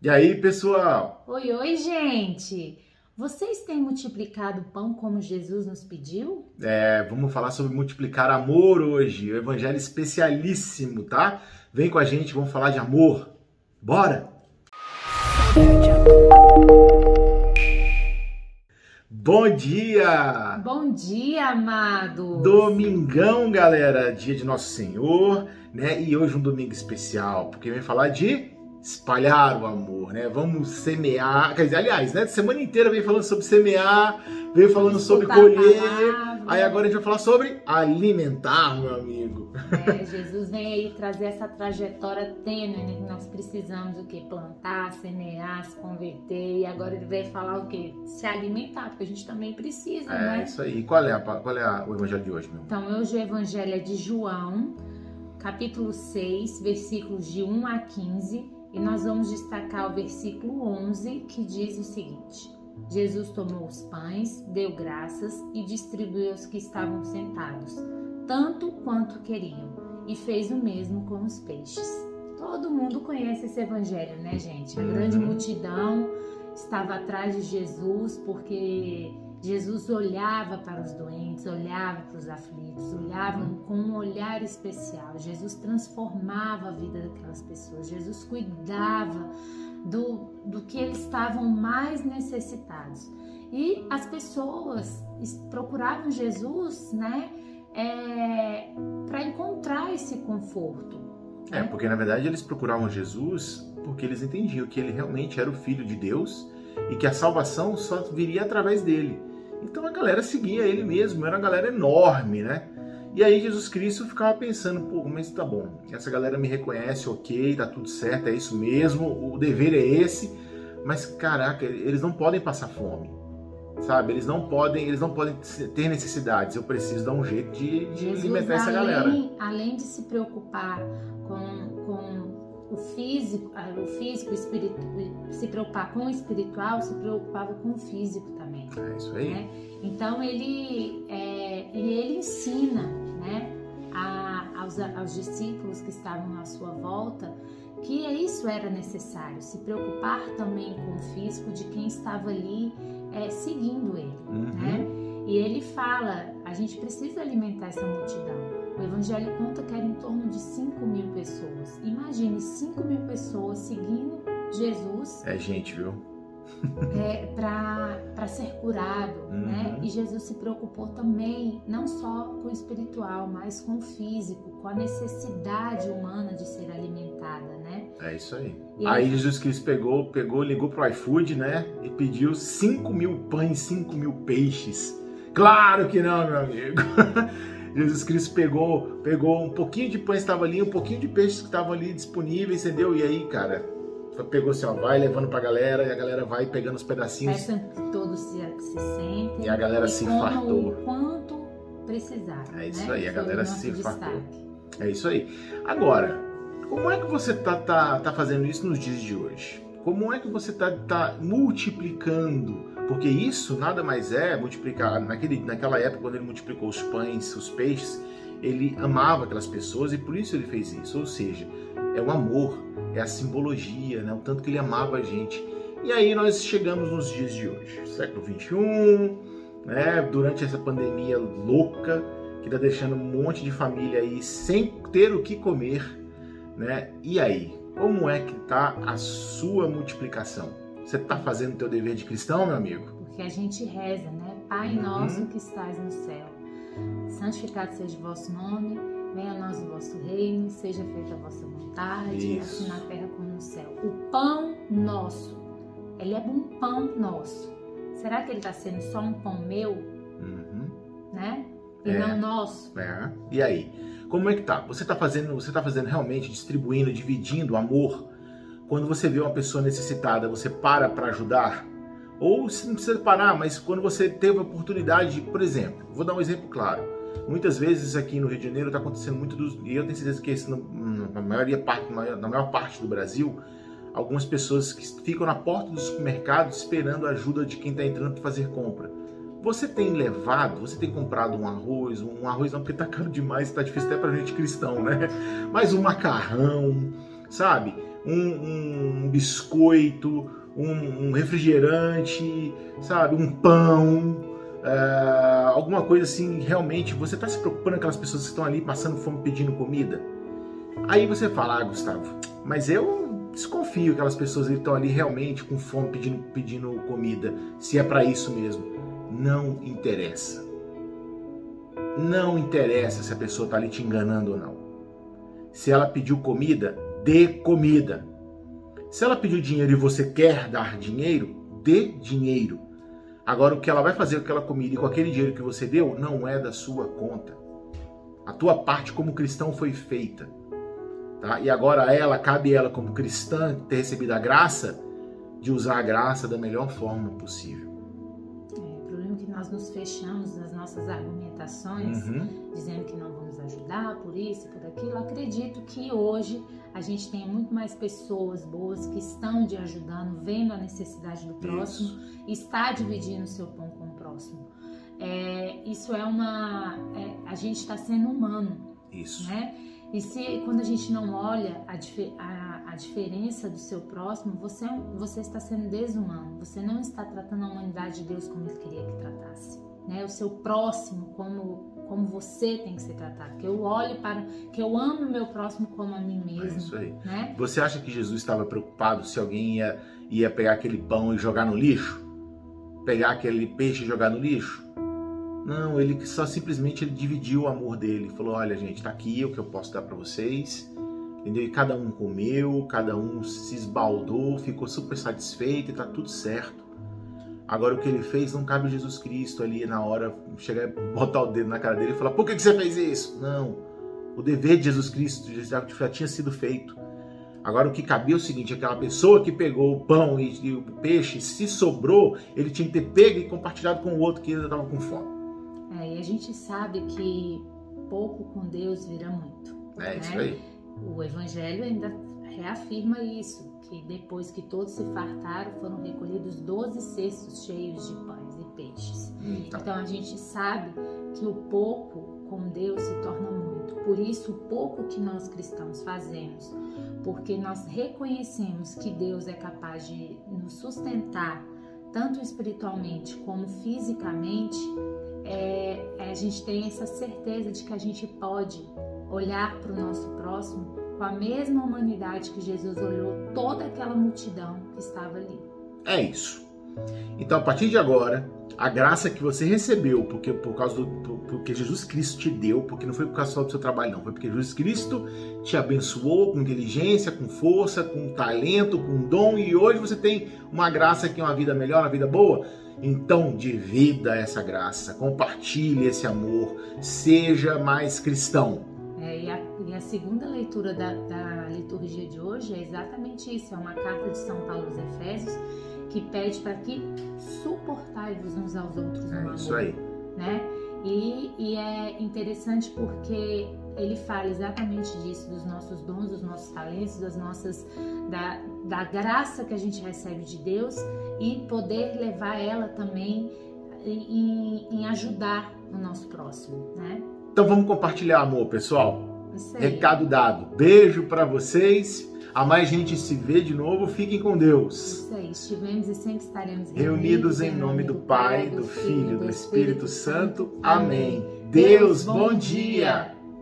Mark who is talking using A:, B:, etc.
A: E aí, pessoal?
B: Oi, oi, gente! Vocês têm multiplicado o pão como Jesus nos pediu?
A: É, vamos falar sobre multiplicar amor hoje. O evangelho especialíssimo, tá? Vem com a gente, vamos falar de amor. Bora! Bom dia!
B: Bom dia, amados!
A: Domingão, galera, dia de Nosso Senhor, né? E hoje um domingo especial, porque vem falar de espalhar o amor, né? Vamos semear. Quer dizer, aliás, né? Semana inteira vem falando sobre semear, veio falando sobre colher. Aí agora a gente vai falar sobre alimentar, meu amigo.
B: É, Jesus vem aí trazer essa trajetória tênue, né? Que nós precisamos o quê? Plantar, semear, se converter. E agora ele vai falar o quê? Se alimentar, porque a gente também precisa,
A: é,
B: né?
A: É isso aí. Qual é, a, qual é a, o evangelho de hoje, meu?
B: Então, hoje o evangelho é de João, capítulo 6, versículos de 1 a 15 e nós vamos destacar o versículo 11 que diz o seguinte: Jesus tomou os pães, deu graças e distribuiu aos que estavam sentados, tanto quanto queriam, e fez o mesmo com os peixes. Todo mundo conhece esse evangelho, né, gente? A grande uhum. multidão estava atrás de Jesus porque Jesus olhava para os doentes, olhava para os aflitos, olhava com um olhar especial. Jesus transformava a vida daquelas pessoas. Jesus cuidava do, do que eles estavam mais necessitados. E as pessoas procuravam Jesus, né, é, para encontrar esse conforto.
A: É, né? porque na verdade eles procuravam Jesus porque eles entendiam que ele realmente era o Filho de Deus e que a salvação só viria através dele. Então a galera seguia ele mesmo, era uma galera enorme, né? E aí Jesus Cristo ficava pensando, pô, mas tá bom, essa galera me reconhece, ok, tá tudo certo, é isso mesmo, o dever é esse, mas caraca, eles não podem passar fome, sabe? Eles não podem, eles não podem ter necessidades. Eu preciso dar um jeito de, de
B: Jesus,
A: alimentar essa
B: além,
A: galera.
B: Além de se preocupar com, físico, o físico, o se preocupar com o espiritual, se preocupava com o físico também.
A: É isso aí.
B: Né? Então ele, é, ele ensina, né, a, aos, aos discípulos que estavam à sua volta que isso era necessário, se preocupar também com o físico de quem estava ali é, seguindo ele, uhum. né? E ele fala, a gente precisa alimentar essa multidão. O Evangelho conta que era em torno de 5 mil pessoas. Imagine 5 mil pessoas seguindo Jesus.
A: É gente, viu?
B: é, para ser curado, uhum. né? E Jesus se preocupou também, não só com o espiritual, mas com o físico, com a necessidade humana de ser alimentada, né?
A: É isso aí. E aí Jesus Cristo pegou, pegou, ligou pro iFood, né? E pediu 5 mil pães, 5 mil peixes. Claro que não, meu amigo. Jesus Cristo pegou, pegou um pouquinho de pães que estava ali, um pouquinho de peixes que estavam ali disponíveis, entendeu? E aí, cara, pegou assim, ó, vai levando pra galera e a galera vai pegando os pedacinhos.
B: Peçam que todos se, se sentem.
A: E a galera e se fartou.
B: O quanto precisar.
A: É isso
B: né?
A: aí, a galera se
B: destaque.
A: fartou. É isso aí. Agora, como é que você tá, tá, tá fazendo isso nos dias de hoje? Como é que você tá, tá multiplicando porque isso nada mais é multiplicar. Naquele, naquela época, quando ele multiplicou os pães, os peixes, ele amava aquelas pessoas e por isso ele fez isso. Ou seja, é o amor, é a simbologia, né? o tanto que ele amava a gente. E aí nós chegamos nos dias de hoje, século 21, né? durante essa pandemia louca que está deixando um monte de família aí sem ter o que comer. Né? E aí, como é que está a sua multiplicação? Você está fazendo o teu dever de cristão, meu amigo?
B: Porque a gente reza, né? Pai uhum. nosso que estás no céu, santificado seja o vosso nome, venha a nós o vosso reino, seja feita a vossa vontade, Isso. assim na terra como no céu. O pão nosso, ele é um pão nosso. Será que ele está sendo só um pão meu? Uhum. Né? E é. não nosso?
A: É. E aí? Como é que tá? Você está fazendo, você tá fazendo realmente distribuindo, dividindo amor quando você vê uma pessoa necessitada, você para para ajudar? Ou se não precisa parar, mas quando você teve a oportunidade, por exemplo, vou dar um exemplo claro. Muitas vezes aqui no Rio de Janeiro está acontecendo muito dos, e eu tenho certeza que isso na maioria na maior parte do Brasil, algumas pessoas que ficam na porta do supermercado esperando a ajuda de quem está entrando para fazer compra. Você tem levado, você tem comprado um arroz, um arroz não porque está caro demais, está difícil até para gente cristão, né? Mas um macarrão, sabe? Um, um biscoito, um, um, refrigerante, sabe, um pão, é, alguma coisa assim, realmente, você está se preocupando com aquelas pessoas que estão ali passando fome pedindo comida? Aí você fala, ah, Gustavo, mas eu desconfio que aquelas pessoas estão ali realmente com fome pedindo, pedindo comida, se é para isso mesmo. Não interessa. Não interessa se a pessoa está ali te enganando ou não. Se ela pediu comida, dê comida. Se ela pediu dinheiro e você quer dar dinheiro, dê dinheiro. Agora, o que ela vai fazer com aquela comida e com aquele dinheiro que você deu não é da sua conta. A tua parte como cristão foi feita. Tá? E agora ela, cabe ela como cristã ter recebido a graça de usar a graça da melhor forma possível
B: nós nos fechamos nas nossas argumentações, uhum. dizendo que não vamos ajudar por isso, por aquilo. Acredito que hoje a gente tem muito mais pessoas boas que estão te ajudando, vendo a necessidade do próximo, isso. está dividindo o seu pão com o próximo. É, isso é uma. É, a gente está sendo humano.
A: Isso.
B: Né? E se quando a gente não olha a, a, a, diferença do seu próximo, você, é você está sendo desumano. Você não está tratando a humanidade de Deus como Ele queria que tratasse. Né? O seu próximo como como você tem que ser tratado. Que eu olhe para, que eu amo o meu próximo como a mim mesmo. É
A: isso aí.
B: Né?
A: Você acha que Jesus estava preocupado se alguém ia, ia pegar aquele pão e jogar no lixo? Pegar aquele peixe e jogar no lixo? Não, ele só simplesmente ele dividiu o amor dele. Falou: olha, gente, tá aqui o que eu posso dar para vocês. Entendeu? E cada um comeu, cada um se esbaldou, ficou super satisfeito e tá tudo certo. Agora o que ele fez não cabe Jesus Cristo ali na hora chegar botar o dedo na cara dele e falar: por que, que você fez isso? Não. O dever de Jesus Cristo já, já tinha sido feito. Agora o que cabia é o seguinte: aquela pessoa que pegou o pão e, e o peixe, se sobrou, ele tinha que ter pego e compartilhado com o outro que ainda estava com fome.
B: A gente sabe que pouco com Deus vira muito.
A: É né? isso aí.
B: O Evangelho ainda reafirma isso, que depois que todos se fartaram, foram recolhidos 12 cestos cheios de pães e peixes. Então. então a gente sabe que o pouco com Deus se torna muito. Por isso, o pouco que nós cristãos fazemos, porque nós reconhecemos que Deus é capaz de nos sustentar, tanto espiritualmente como fisicamente, é, é, a gente tem essa certeza de que a gente pode olhar para o nosso próximo com a mesma humanidade que Jesus olhou toda aquela multidão que estava ali.
A: É isso. Então, a partir de agora, a graça que você recebeu, porque por causa do porque Jesus Cristo te deu, porque não foi por causa só do seu trabalho, não, foi porque Jesus Cristo te abençoou com inteligência, com força, com talento, com dom, e hoje você tem uma graça que é uma vida melhor, uma vida boa. Então, divida essa graça, compartilhe esse amor, seja mais cristão.
B: É, e, a, e, a, segunda leitura da, da, liturgia de hoje é exatamente isso: é uma carta de São Paulo aos Efésios que pede para que suportai-vos uns aos outros no é amor.
A: Isso aí.
B: Né? E, e é interessante porque ele fala exatamente disso, dos nossos dons, dos nossos talentos, das nossas da, da graça que a gente recebe de Deus e poder levar ela também em, em ajudar o nosso próximo, né?
A: Então vamos compartilhar amor, pessoal. Recado dado. Beijo para vocês. A mais gente se vê de novo. Fiquem com Deus.
B: Isso aí. Estivemos e sempre estaremos
A: reunidos, reunidos em nome do Pai, do Filho do Espírito Santo. Amém. Deus, bom dia.